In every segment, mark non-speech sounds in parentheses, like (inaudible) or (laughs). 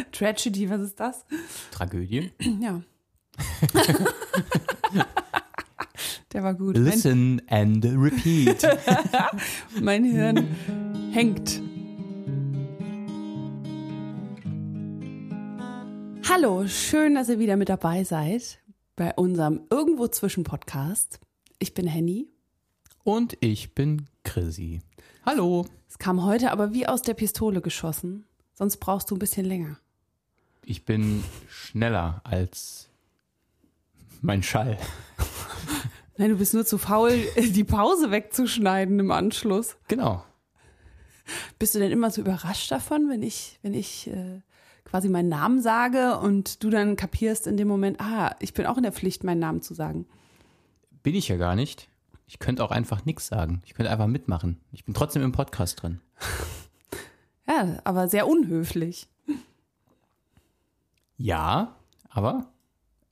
(laughs) Tragedy, was ist das? Tragödie. (clears throat) Ja. (laughs) Der war gut. Listen and repeat. Mein, (laughs) mein Hirn hängt. Hallo, schön, dass ihr wieder mit dabei seid bei unserem Irgendwo zwischen Podcast. Ich bin Henny. Und ich bin Chrissy. Hallo. Es kam heute aber wie aus der Pistole geschossen. Sonst brauchst du ein bisschen länger. Ich bin schneller als mein Schall. Nein, du bist nur zu faul, (laughs) die Pause wegzuschneiden im Anschluss. Genau. Bist du denn immer so überrascht davon, wenn ich, wenn ich äh, quasi meinen Namen sage und du dann kapierst in dem Moment, ah, ich bin auch in der Pflicht, meinen Namen zu sagen? Bin ich ja gar nicht. Ich könnte auch einfach nichts sagen. Ich könnte einfach mitmachen. Ich bin trotzdem im Podcast drin. (laughs) Ja, aber sehr unhöflich. Ja, aber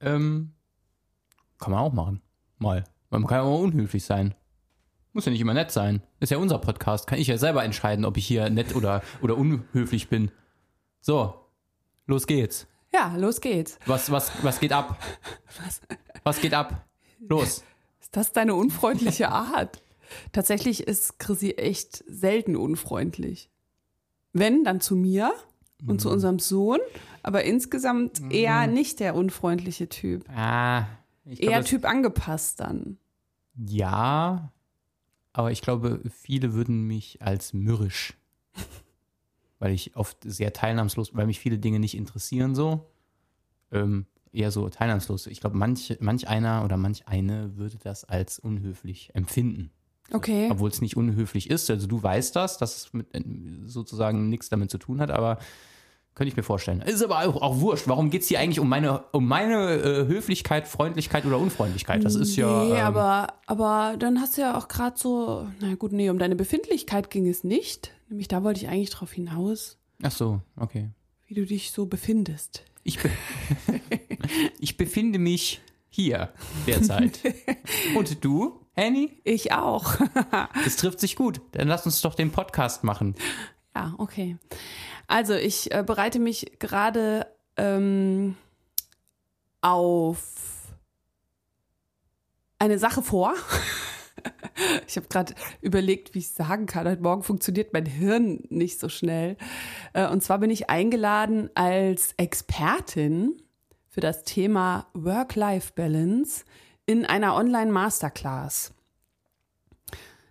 ähm, kann man auch machen. Mal. Man kann auch unhöflich sein. Muss ja nicht immer nett sein. Ist ja unser Podcast. Kann ich ja selber entscheiden, ob ich hier nett oder, oder unhöflich bin. So, los geht's. Ja, los geht's. Was, was, was geht ab? Was? Was geht ab? Los. Ist das deine unfreundliche Art? Tatsächlich ist Chrissy echt selten unfreundlich. Wenn, dann zu mir und Mhm. zu unserem Sohn, aber insgesamt eher nicht der unfreundliche Typ. Ah, glaub, Eher Typ angepasst dann. Ja, aber ich glaube, viele würden mich als mürrisch, (laughs) weil ich oft sehr teilnahmslos, weil mich viele Dinge nicht interessieren so, ähm, eher so teilnahmslos. Ich glaube, manch, manch einer oder manch eine würde das als unhöflich empfinden. Okay. Obwohl es nicht unhöflich ist. Also du weißt das, dass es mit, äh, sozusagen nichts damit zu tun hat, aber könnte ich mir vorstellen. Ist aber auch, auch wurscht. Warum geht es hier eigentlich um meine, um meine äh, Höflichkeit, Freundlichkeit oder Unfreundlichkeit? Das ist ja. Nee, ähm, aber, aber dann hast du ja auch gerade so, na gut, nee, um deine Befindlichkeit ging es nicht. Nämlich da wollte ich eigentlich drauf hinaus, Ach so, okay. wie du dich so befindest. Ich, be (laughs) ich befinde mich hier derzeit. (laughs) Und du, Henny? Ich auch. (laughs) Das trifft sich gut. Dann lass uns doch den Podcast machen. Ja, okay. Also ich äh, bereite mich gerade ähm, auf eine Sache vor. (laughs) Ich habe gerade überlegt, wie ich sagen kann. Heute Morgen funktioniert mein Hirn nicht so schnell. Äh, Und zwar bin ich eingeladen als Expertin für das Thema Work-Life-Balance in einer Online-Masterclass.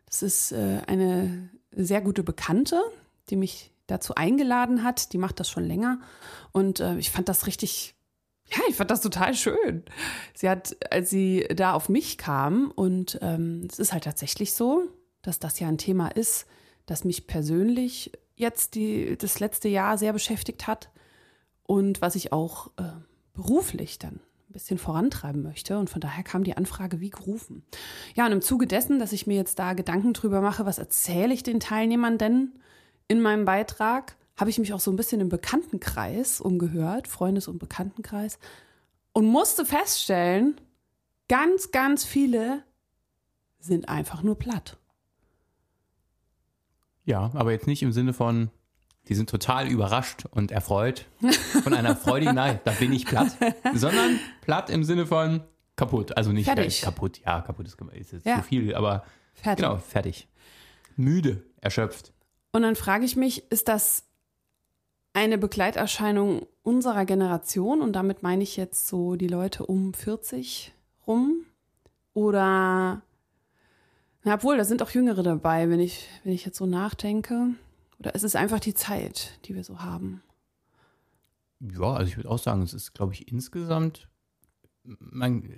Das ist äh, eine sehr gute Bekannte, die mich dazu eingeladen hat. Die macht das schon länger. Und äh, ich fand das richtig, ja, ich fand das total schön. Sie hat, als sie da auf mich kam, und ähm, es ist halt tatsächlich so, dass das ja ein Thema ist, das mich persönlich jetzt die, das letzte Jahr sehr beschäftigt hat und was ich auch äh, beruflich dann ein bisschen vorantreiben möchte. Und von daher kam die Anfrage wie gerufen. Ja, und im Zuge dessen, dass ich mir jetzt da Gedanken drüber mache, was erzähle ich den Teilnehmern denn in meinem Beitrag, habe ich mich auch so ein bisschen im Bekanntenkreis umgehört, Freundes- und Bekanntenkreis, und musste feststellen, ganz, ganz viele sind einfach nur platt. Ja, aber jetzt nicht im Sinne von, die sind total überrascht und erfreut von einer freudigen Nachricht, da bin ich platt, sondern platt im Sinne von kaputt. Also nicht Fertig. kaputt, ja, kaputt ist, ist jetzt Ja. zu viel, aber Fertig. genau, fertig. Müde, erschöpft. Und dann frage ich mich, ist das eine Begleiterscheinung unserer Generation? Und damit meine ich jetzt so die Leute um 40 rum? Oder, na, obwohl, da sind auch Jüngere dabei, wenn ich, wenn ich jetzt so nachdenke. Oder ist es einfach die Zeit, die wir so haben? Ja, also ich würde auch sagen, es ist, glaube ich, insgesamt, man,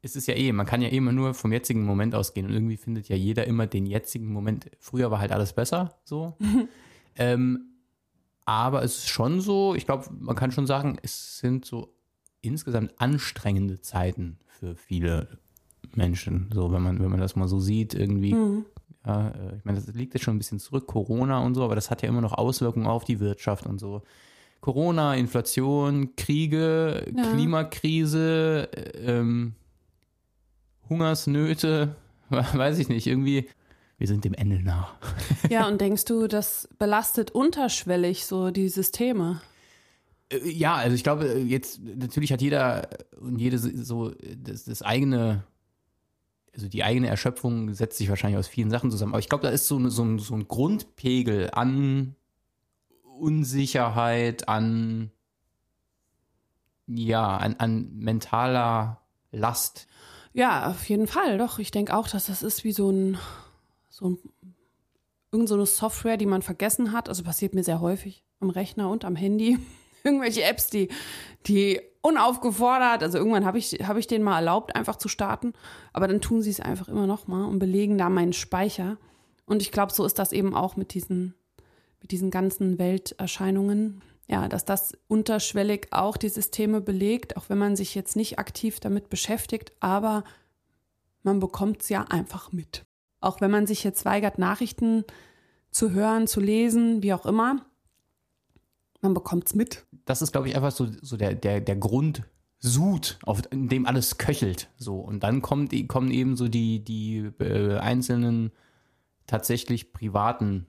es ist ja eh, man kann ja eh immer nur vom jetzigen Moment ausgehen und irgendwie findet ja jeder immer den jetzigen Moment. Früher war halt alles besser, so. (laughs) ähm, aber es ist schon so, ich glaube, man kann schon sagen, es sind so insgesamt anstrengende Zeiten für viele Menschen, so, wenn man, wenn man das mal so sieht, irgendwie. Ja, äh, ich meine, das liegt jetzt schon ein bisschen zurück, Corona und so, aber das hat ja immer noch Auswirkungen auf die Wirtschaft und so. Corona, Inflation, Kriege, Ja. Klimakrise, äh, ähm, Hungersnöte, (laughs) weiß ich nicht, irgendwie, wir sind dem Ende nah. (laughs) Ja, und denkst du, das belastet unterschwellig so die Systeme? Äh, Ja, also ich glaube, jetzt natürlich hat jeder und jede so das, das eigene, also die eigene Erschöpfung setzt sich wahrscheinlich aus vielen Sachen zusammen. Aber ich glaube, da ist so, so, ein, so ein Grundpegel an Unsicherheit, an ja, an, an mentaler Last. Ja, auf jeden Fall, doch. Ich denke auch, dass das ist wie so ein, so ein, irgend so eine Software, die man vergessen hat. Also passiert mir sehr häufig am Rechner und am Handy. Irgendwelche Apps, die, die unaufgefordert, also irgendwann habe ich, hab ich denen mal erlaubt, einfach zu starten. Aber dann tun sie es einfach immer noch mal und belegen da meinen Speicher. Und ich glaube, so ist das eben auch mit diesen, mit diesen ganzen Welterscheinungen. Ja, dass das unterschwellig auch die Systeme belegt, auch wenn man sich jetzt nicht aktiv damit beschäftigt, aber man bekommt es ja einfach mit. Auch wenn man sich jetzt weigert, Nachrichten zu hören, zu lesen, wie auch immer, man bekommt es mit. Das ist, glaube ich, einfach so, so der, der, der Grundsud, auf in dem alles köchelt. So. Und dann kommt, kommen eben so die, die äh, einzelnen tatsächlich privaten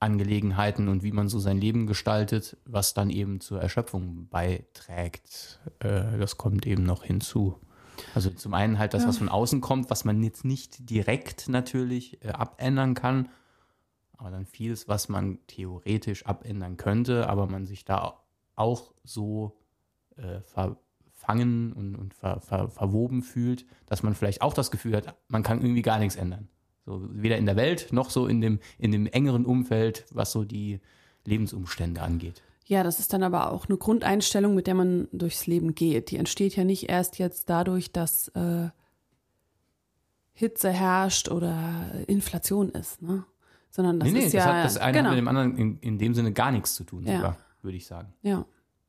Angelegenheiten und wie man so sein Leben gestaltet, was dann eben zur Erschöpfung beiträgt. Äh, das kommt eben noch hinzu. Also zum einen halt das, Ja. was von außen kommt, was man jetzt nicht direkt natürlich äh, abändern kann, aber dann vieles, was man theoretisch abändern könnte, aber man sich da auch so äh, verfangen und, und ver, ver, verwoben fühlt, dass man vielleicht auch das Gefühl hat, man kann irgendwie gar nichts ändern. So, weder in der Welt noch so in dem, in dem engeren Umfeld, was so die Lebensumstände angeht. Ja, das ist dann aber auch eine Grundeinstellung, mit der man durchs Leben geht. Die entsteht ja nicht erst jetzt dadurch, dass äh, Hitze herrscht oder Inflation ist, ne? Sondern das nee, nee, ist das ja hat das eine genau. hat mit dem anderen in, in dem Sinne gar nichts zu tun, Ja. würde ich sagen. ja.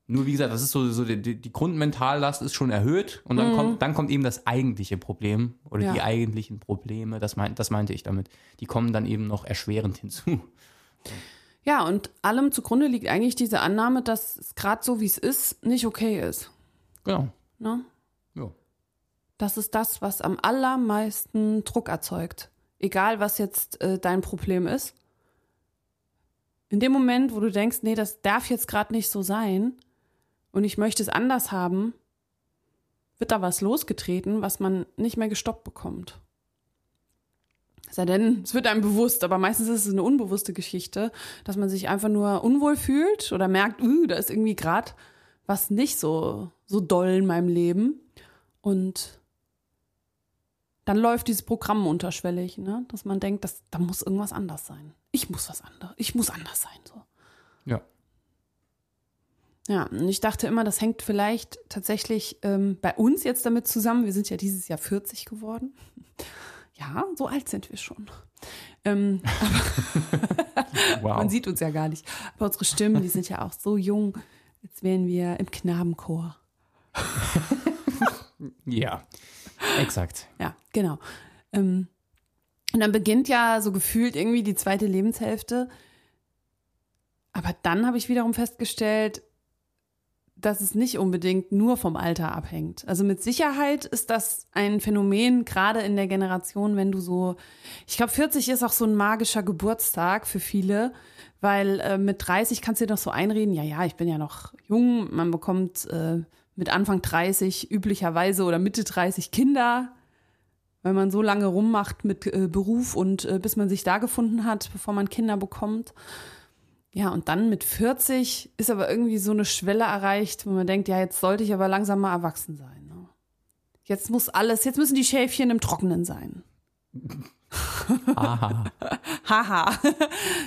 Nur wie gesagt, das ist so, so die, die Grundmentallast ist schon erhöht und dann, kommt, dann kommt eben das eigentliche Problem oder Mhm. Ja. die eigentlichen Probleme, das, mein, das meinte ich damit. Die kommen dann eben noch erschwerend hinzu. Ja, und allem zugrunde liegt eigentlich diese Annahme, dass es gerade so, wie es ist, nicht okay ist. Genau. Ne? Ja. Das ist das, was am allermeisten Druck erzeugt. Egal, was jetzt äh, dein Problem ist. In dem Moment, wo du denkst, nee, das darf jetzt gerade nicht so sein und ich möchte es anders haben, wird da was losgetreten, was man nicht mehr gestoppt bekommt. Sei denn, es wird einem bewusst, aber meistens ist es eine unbewusste Geschichte, dass man sich einfach nur unwohl fühlt oder merkt, uh, da ist irgendwie gerade was nicht so, so doll in meinem Leben. Und dann läuft dieses Programm unterschwellig, ne? dass man denkt, dass, da muss irgendwas anders sein. Ich muss was anderes. Ich muss anders sein. So. Ja. Ja, und ich dachte immer, das hängt vielleicht tatsächlich ähm, bei uns jetzt damit zusammen. Wir sind ja dieses Jahr 40 geworden. (laughs) Ja, so alt sind wir schon. Ähm, Wow. (laughs) man sieht uns ja gar nicht. Aber unsere Stimmen, die sind ja auch so jung. Jetzt wären wir im Knabenchor. (laughs) ja. Exakt. Ja, genau. Ähm, und dann beginnt ja so gefühlt irgendwie die zweite Lebenshälfte. Aber dann habe ich wiederum festgestellt, dass es nicht unbedingt nur vom Alter abhängt. Also mit Sicherheit ist das ein Phänomen, gerade in der Generation, wenn du so, ich glaube, 40 ist auch so ein magischer Geburtstag für viele, weil äh, mit 30 kannst du dir doch so einreden, ja, ja, ich bin ja noch jung, man bekommt äh, mit Anfang 30 üblicherweise oder Mitte 30 Kinder, weil man so lange rummacht mit äh, Beruf und äh, bis man sich da gefunden hat, bevor man Kinder bekommt. Ja, und dann mit 40 ist aber irgendwie so eine Schwelle erreicht, wo man denkt, ja, jetzt sollte ich aber langsam mal erwachsen sein. Ne? Jetzt muss alles, jetzt müssen die Schäfchen im Trockenen sein. Aha. (laughs) Haha.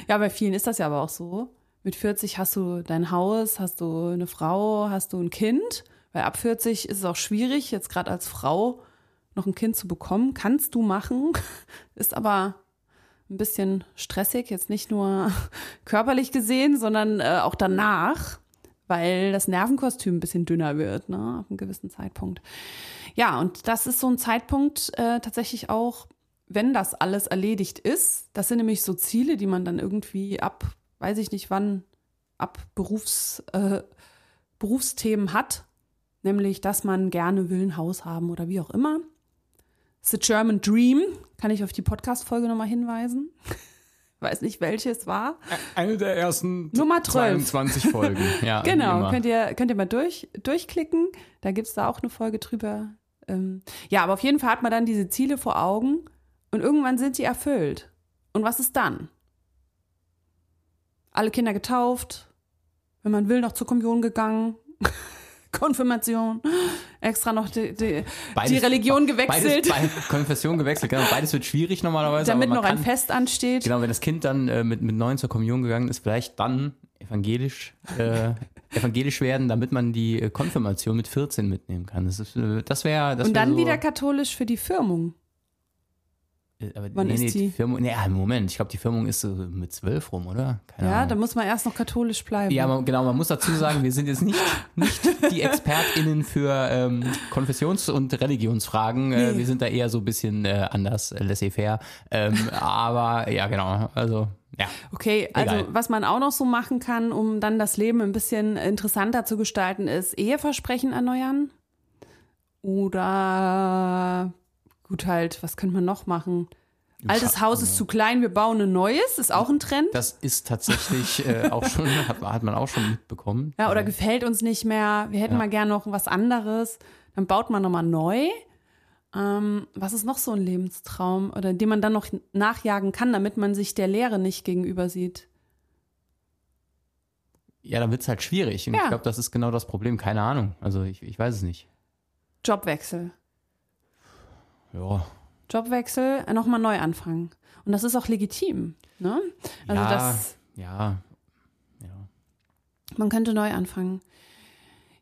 ja, bei vielen ist das ja aber auch so. Mit 40 hast du dein Haus, hast du eine Frau, hast du ein Kind. Weil ab 40 ist es auch schwierig, jetzt gerade als Frau noch ein Kind zu bekommen. Kannst du machen, (laughs) ist aber ein bisschen stressig, jetzt nicht nur (laughs) körperlich gesehen, sondern äh, auch danach, weil das Nervenkostüm ein bisschen dünner wird, ne, ab einem gewissen Zeitpunkt. Ja, und das ist so ein Zeitpunkt äh, tatsächlich auch, wenn das alles erledigt ist. Das sind nämlich so Ziele, die man dann irgendwie ab, weiß ich nicht wann, ab Berufs, äh, Berufsthemen hat. Nämlich, dass man gerne will ein Haus haben oder wie auch immer. The German Dream, kann ich auf die Podcast-Folge nochmal hinweisen. (laughs) weiß nicht, welche es war. Eine der ersten Nummer 12. 22 Folgen. (laughs) Ja, genau, könnt ihr, könnt ihr mal durch, durchklicken. Da gibt es da auch eine Folge drüber. Ähm, ja, aber auf jeden Fall hat man dann diese Ziele vor Augen und irgendwann sind sie erfüllt. Und was ist dann? Alle Kinder getauft, wenn man will, noch zur Kommunion gegangen. (laughs) Konfirmation, extra noch die, die, beides, die Religion gewechselt. Beides, beides, Konfession gewechselt, genau. Beides wird schwierig normalerweise. Damit noch kann, ein Fest ansteht. Genau, wenn das Kind dann äh, mit, mit neun zur Kommunion gegangen ist, vielleicht dann evangelisch, äh, (laughs) evangelisch werden, damit man die äh, Konfirmation mit 14 mitnehmen kann. Das, äh, das wäre. Das Und wär dann so, wieder katholisch für die Firmung. Äh, aber Wann nee, ist nee, die? Firmung, nee, ah, Moment, ich glaube, die Firmung ist so mit zwölf rum, oder? Keine Ja, Ahnung. da muss man erst noch katholisch bleiben. Ja, man, genau, man muss dazu sagen, wir sind jetzt nicht, (laughs) nicht die ExpertInnen für ähm, Konfessions- und Religionsfragen. Äh, Nee. wir sind da eher so ein bisschen äh, anders, äh, laissez-faire. Ähm, (laughs) aber ja, genau, also ja. Okay, also Egal. was man auch noch so machen kann, um dann das Leben ein bisschen interessanter zu gestalten, ist Eheversprechen erneuern. Oder gut halt, was könnte man noch machen? Altes Haus ist zu klein, wir bauen ein neues, ist auch ein Trend. Das ist tatsächlich äh, auch schon, (laughs) hat, hat man auch schon mitbekommen. Ja, oder gefällt uns nicht mehr, wir hätten Ja. mal gern noch was anderes. Dann baut man nochmal neu. Ähm, was ist noch so ein Lebenstraum oder den man dann noch nachjagen kann, damit man sich der Leere nicht gegenüber sieht? Ja, dann wird es halt schwierig. Und Ja. ich glaube, das ist genau das Problem. Keine Ahnung. Also ich, ich weiß es nicht. Jobwechsel. Ja. Jobwechsel, nochmal neu anfangen. Und das ist auch legitim. Ne? Also ja, das, ja. Ja. man könnte neu anfangen.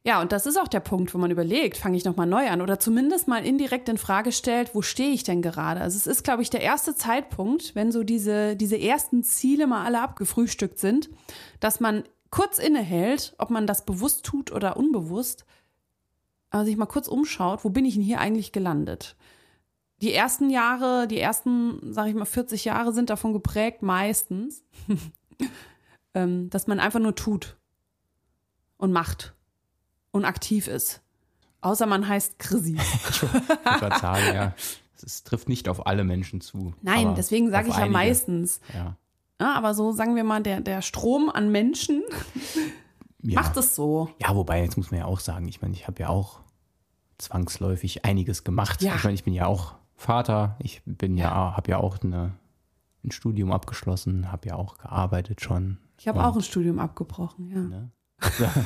Ja, und das ist auch der Punkt, wo man überlegt, fange ich nochmal neu an oder zumindest mal indirekt in Frage stellt, wo stehe ich denn gerade? Also es ist, glaube ich, der erste Zeitpunkt, wenn so diese, diese ersten Ziele mal alle abgefrühstückt sind, dass man kurz innehält, ob man das bewusst tut oder unbewusst, aber sich mal kurz umschaut, wo bin ich denn hier eigentlich gelandet? Die ersten Jahre, die ersten, sage ich mal, 40 Jahre sind davon geprägt, meistens, (laughs) ähm, dass man einfach nur tut und macht und aktiv ist. Außer man heißt Chrissy. (laughs) Ich wollte sagen, ja. Es trifft nicht auf alle Menschen zu. Nein, deswegen sage ich ja einige. meistens. Ja. Ja, aber so sagen wir mal, der, der Strom an Menschen (laughs) Ja. macht es so. Ja, wobei, jetzt muss man ja auch sagen, ich meine, ich habe ja auch zwangsläufig einiges gemacht. Ja. Ich meine, ich bin ja auch Vater, ich bin ja, habe ja auch eine, ein Studium abgeschlossen, habe ja auch gearbeitet schon. Ich habe auch ein Studium abgebrochen, ja. Ne? (laughs)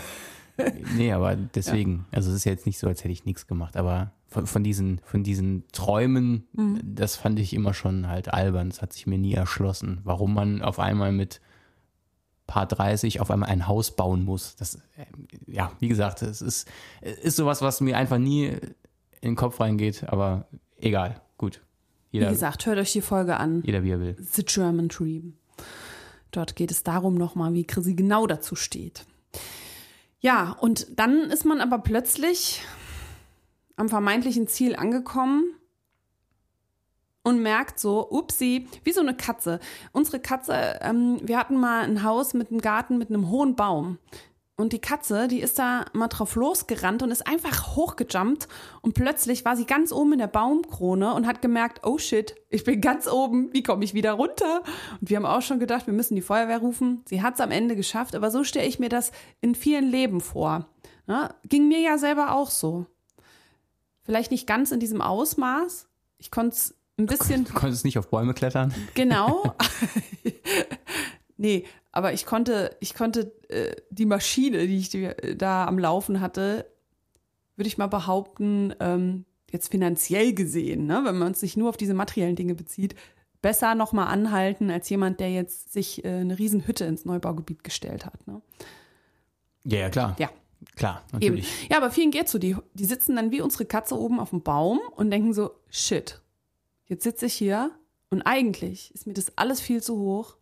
nee, aber deswegen, also es ist ja jetzt nicht so, als hätte ich nichts gemacht, aber von, von, diesen, von diesen Träumen, Mhm. das fand ich immer schon halt albern. Es hat sich mir nie erschlossen, warum man auf einmal mit paar 30 auf einmal ein Haus bauen muss. Das, äh, ja, wie gesagt, es ist, es ist sowas, was mir einfach nie in den Kopf reingeht, aber egal, gut. Wie Jeder, gesagt, hört euch die Folge an. jeder wie er will. The German Dream. Dort geht es darum nochmal, wie Chrissy genau dazu steht. Ja, und dann ist man aber plötzlich am vermeintlichen Ziel angekommen und merkt so, upsi, wie so eine Katze. Unsere Katze, ähm, wir hatten mal ein Haus mit einem Garten mit einem hohen Baum. Und die Katze, die ist da mal drauf losgerannt und ist einfach hochgejumpt. Und plötzlich war sie ganz oben in der Baumkrone und hat gemerkt, oh shit, ich bin ganz oben, wie komme ich wieder runter? Und wir haben auch schon gedacht, wir müssen die Feuerwehr rufen. Sie hat es am Ende geschafft, aber so stelle ich mir das in vielen Leben vor. Ja, ging mir ja selber auch so. Vielleicht nicht ganz in diesem Ausmaß. Ich konnte es ein bisschen Du konntest nicht auf Bäume klettern. Genau. (laughs) (laughs) nee, aber ich konnte, ich konnte äh, die Maschine, die ich die, äh, da am Laufen hatte, würde ich mal behaupten, ähm, jetzt finanziell gesehen, ne, wenn man sich nur auf diese materiellen Dinge bezieht, besser nochmal anhalten als jemand, der jetzt sich äh, eine Riesenhütte ins Neubaugebiet gestellt hat. Ne? Ja, ja, klar. Ja. Klar, Eben. natürlich. Ja, aber vielen geht's so. Die, die sitzen dann wie unsere Katze oben auf dem Baum und denken so, shit, jetzt sitze ich hier und eigentlich ist mir das alles viel zu hoch,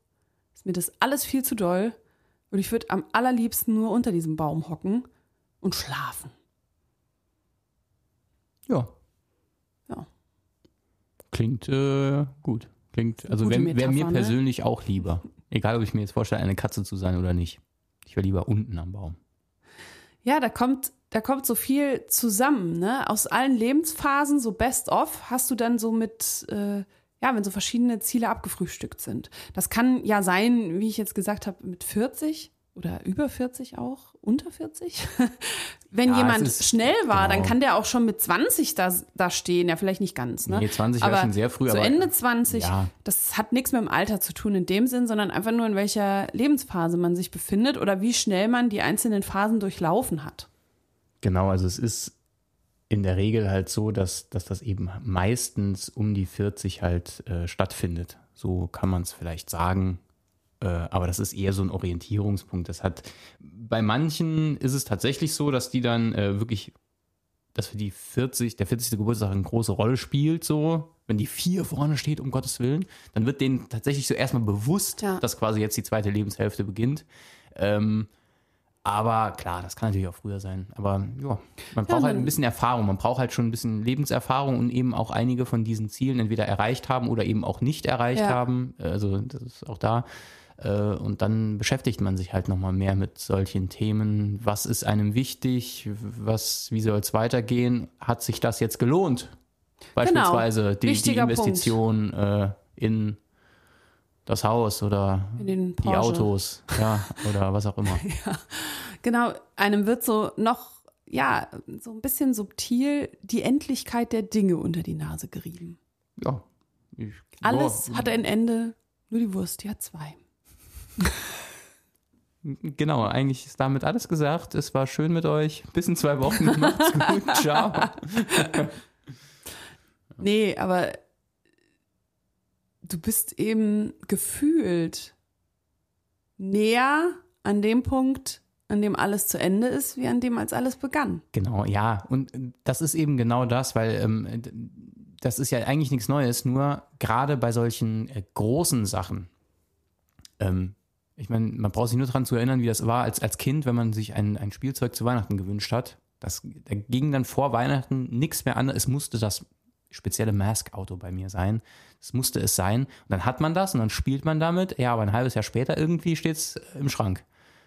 ist mir das alles viel zu doll und ich würde am allerliebsten nur unter diesem Baum hocken und schlafen. Ja. Ja. Klingt äh, gut. Klingt, also wäre wär mir ne? persönlich auch lieber. Egal, ob ich mir jetzt vorstelle, eine Katze zu sein oder nicht. Ich wäre lieber unten am Baum. Ja, da kommt, da kommt so viel zusammen, ne? Aus allen Lebensphasen, so best of, hast du dann so mit, äh, ja, wenn so verschiedene Ziele abgefrühstückt sind. Das kann ja sein, wie ich jetzt gesagt habe, mit 40 oder über 40 auch, unter 40. (laughs) Wenn Ja, jemand ist- schnell war, dann genau. kann der auch schon mit 20 da, da stehen. Ja, vielleicht nicht ganz. Ne? Nee, 20 war aber schon sehr früh, Zu aber- Ende 20, Ja. das hat nichts mit dem Alter zu tun in dem Sinn, sondern einfach nur in welcher Lebensphase man sich befindet oder wie schnell man die einzelnen Phasen durchlaufen hat. Genau, also es ist in der Regel halt so, dass, dass das eben meistens um die 40 halt äh, stattfindet. So kann man es vielleicht sagen. Äh, aber das ist eher so ein Orientierungspunkt. Das hat bei manchen ist es tatsächlich so, dass die dann äh, wirklich, dass für die 40, der 40. Geburtstag eine große Rolle spielt, so. Wenn die vier vorne steht, um Gottes Willen, dann wird denen tatsächlich so erstmal bewusst, Ja. dass quasi jetzt die zweite Lebenshälfte beginnt. Ähm, aber klar, das kann natürlich auch früher sein. Aber ja, man braucht halt man- ein bisschen Erfahrung. Man braucht halt schon ein bisschen Lebenserfahrung und eben auch einige von diesen Zielen entweder erreicht haben oder eben auch nicht erreicht Ja. haben. Also das ist auch da. Äh, Und dann beschäftigt man sich halt nochmal mehr mit solchen Themen. Was ist einem wichtig? Was, wie soll es weitergehen? Hat sich das jetzt gelohnt? Beispielsweise die, die Genau. Wichtiger Investition äh, in das Haus oder die. Autos, ja, oder (laughs) was auch immer. Genau, einem wird so noch, ja, so ein bisschen subtil die Endlichkeit der Dinge unter die Nase gerieben. Ja. Ich, Alles ja, hat ein Ende, nur die Wurst, die hat zwei. (laughs) Genau, eigentlich ist damit alles gesagt. Es war schön mit euch. Bis in zwei Wochen. (laughs) Macht's gut. Ciao. Nee, aber du bist eben gefühlt näher an dem Punkt, an dem alles zu Ende ist, wie an dem, als alles begann. Genau, ja. Und äh, das ist eben genau das, weil ähm, d- das ist ja eigentlich nichts Neues, nur gerade bei solchen äh, großen Sachen. Ähm, ich meine, man braucht sich nur daran zu erinnern, wie das war als, als Kind, wenn man sich ein, ein Spielzeug zu Weihnachten gewünscht hat. Das, da ging dann vor Weihnachten nichts mehr an. Es musste das spezielle Mask-Auto bei mir sein. Es musste es sein. Und dann hat man das und dann spielt man damit. Ja, aber ein halbes Jahr später irgendwie steht es im Schrank.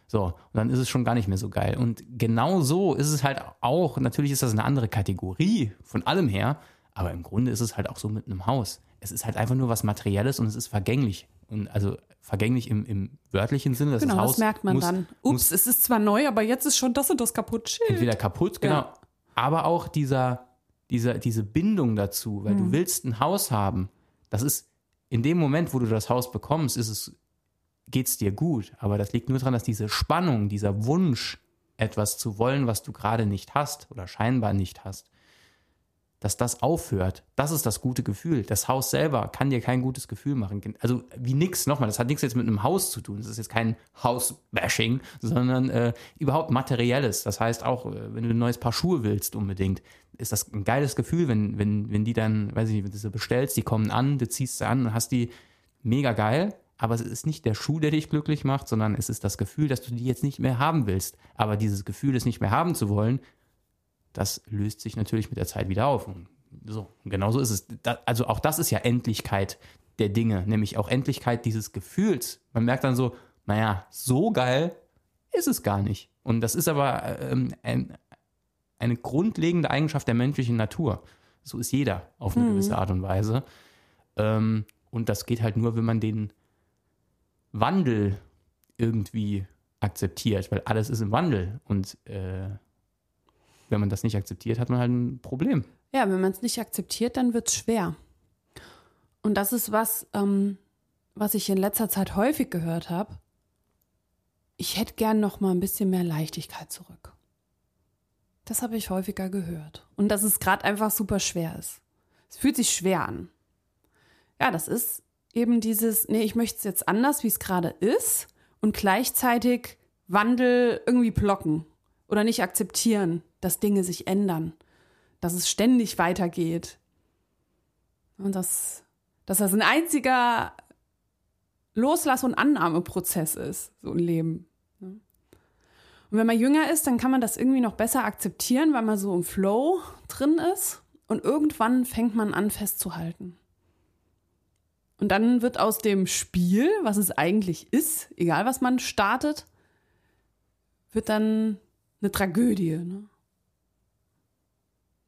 So, und dann ist es schon gar nicht mehr so geil. Und genau so ist es halt auch, natürlich ist das eine andere Kategorie von allem her, aber im Grunde ist es halt auch so mit einem Haus. Es ist halt einfach nur was Materielles und es ist vergänglich. Und also vergänglich im, im wörtlichen Sinne. Das Genau, Haus das merkt man muss, dann. Muss Ups, es ist zwar neu, aber jetzt ist schon das und das kaputt. Shit. entweder kaputt, genau. Ja. Aber auch dieser, dieser, diese Bindung dazu, weil Mhm. du willst ein Haus haben. Das ist in dem Moment, wo du das Haus bekommst, ist es, geht's dir gut. Aber das liegt nur daran, dass diese Spannung, dieser Wunsch, etwas zu wollen, was du gerade nicht hast oder scheinbar nicht hast, dass das aufhört. Das ist das gute Gefühl. Das Haus selber kann dir kein gutes Gefühl machen. Also wie nix, nochmal, das hat nichts jetzt mit einem Haus zu tun. Das ist jetzt kein Haus-Bashing, sondern äh, überhaupt materielles. Das heißt auch, äh, wenn du ein neues Paar Schuhe willst unbedingt, ist das ein geiles Gefühl, wenn, wenn, wenn die dann, weiß ich nicht, wenn du sie bestellst, die kommen an, du ziehst sie an und hast die mega geil. Aber es ist nicht der Schuh, der dich glücklich macht, sondern es ist das Gefühl, dass du die jetzt nicht mehr haben willst. Aber dieses Gefühl, es nicht mehr haben zu wollen, das löst sich natürlich mit der Zeit wieder auf. Und so, und genauso ist es. Da, also auch das ist ja Endlichkeit der Dinge, nämlich auch Endlichkeit dieses Gefühls. Man merkt dann so, naja, so geil ist es gar nicht. Und das ist aber ähm, ein, eine grundlegende Eigenschaft der menschlichen Natur. So ist jeder auf eine gewisse Art und Weise. Ähm, und das geht halt nur, wenn man den Wandel irgendwie akzeptiert, weil alles ist im Wandel. Und äh, wenn man das nicht akzeptiert, hat man halt ein Problem. Ja, wenn man es nicht akzeptiert, dann wird es schwer. Und das ist was, ähm, was ich in letzter Zeit häufig gehört habe. Ich hätte gern noch mal ein bisschen mehr Leichtigkeit zurück. Das habe ich häufiger gehört. Und dass es gerade einfach super schwer ist. Es fühlt sich schwer an. Ja, das ist eben dieses, nee, ich möchte es jetzt anders, wie es gerade ist und gleichzeitig Wandel irgendwie blocken oder nicht akzeptieren, dass Dinge sich ändern, dass es ständig weitergeht. Und dass, dass das ein einziger Loslass- und Annahmeprozess ist, so ein Leben. ne? Und wenn man jünger ist, dann kann man das irgendwie noch besser akzeptieren, weil man so im Flow drin ist. Und irgendwann fängt man an festzuhalten. Und dann wird aus dem Spiel, was es eigentlich ist, egal was man startet, wird dann eine Tragödie. Ne?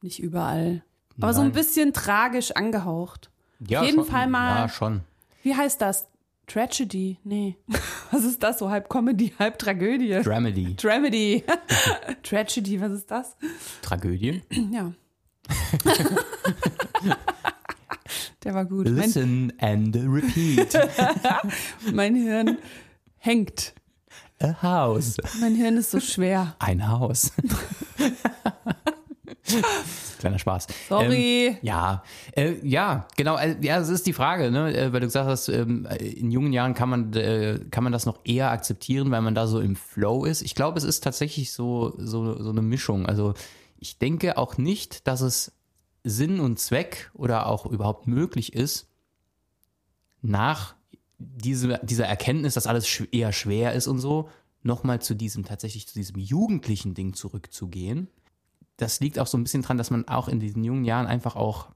Nicht überall. Aber so ein Nein. bisschen tragisch angehaucht. Ja, Auf jeden schon, Fall mal. Ja, schon. Wie heißt das? Tragedy? Nee. (laughs) Was ist das? So halb Comedy, halb Tragödie. Dramedy. (laughs) Dramedy. (laughs) Tragedy, was ist das? Tragödie. (clears throat) Ja. Der war gut. Mein, Listen and repeat. mein Hirn hängt. A house. Mein Hirn ist so schwer. (laughs) Ein Haus. (laughs) Kleiner Spaß. Sorry. Ähm, ja, äh, ja, genau. Äh, ja, das ist die Frage, ne? äh, weil du gesagt hast, ähm, in jungen Jahren kann man, äh, kann man das noch eher akzeptieren, weil man da so im Flow ist. Ich glaube, es ist tatsächlich so, so, so eine Mischung. Also ich denke auch nicht, dass es Sinn und Zweck oder auch überhaupt möglich ist, nach diese, dieser Erkenntnis, dass alles eher schwer ist und so, nochmal zu diesem, tatsächlich zu diesem jugendlichen Ding zurückzugehen. Das liegt auch so ein bisschen dran, dass man auch in diesen jungen Jahren einfach auch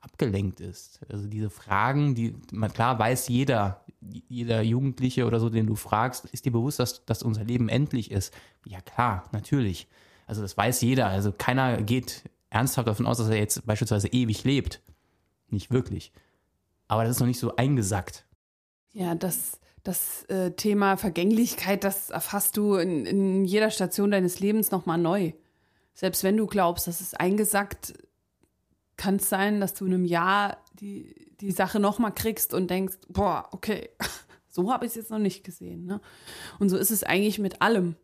abgelenkt ist. Also diese Fragen, die, man, klar weiß jeder, jeder Jugendliche oder so, den du fragst, ist dir bewusst, dass, dass unser Leben endlich ist? Ja klar, natürlich. Also das weiß jeder. Also keiner geht ernsthaft davon aus, dass er jetzt beispielsweise ewig lebt. Nicht wirklich. Aber das ist noch nicht so eingesackt. Ja, das, das äh, Thema Vergänglichkeit, das erfasst du in, in jeder Station deines Lebens nochmal neu. Selbst wenn du glaubst, das ist eingesackt, kann es sein, dass du in einem Jahr die, die Sache nochmal kriegst und denkst, boah, okay, (laughs) so habe ich es jetzt noch nicht gesehen. Ne? Und so ist es eigentlich mit allem.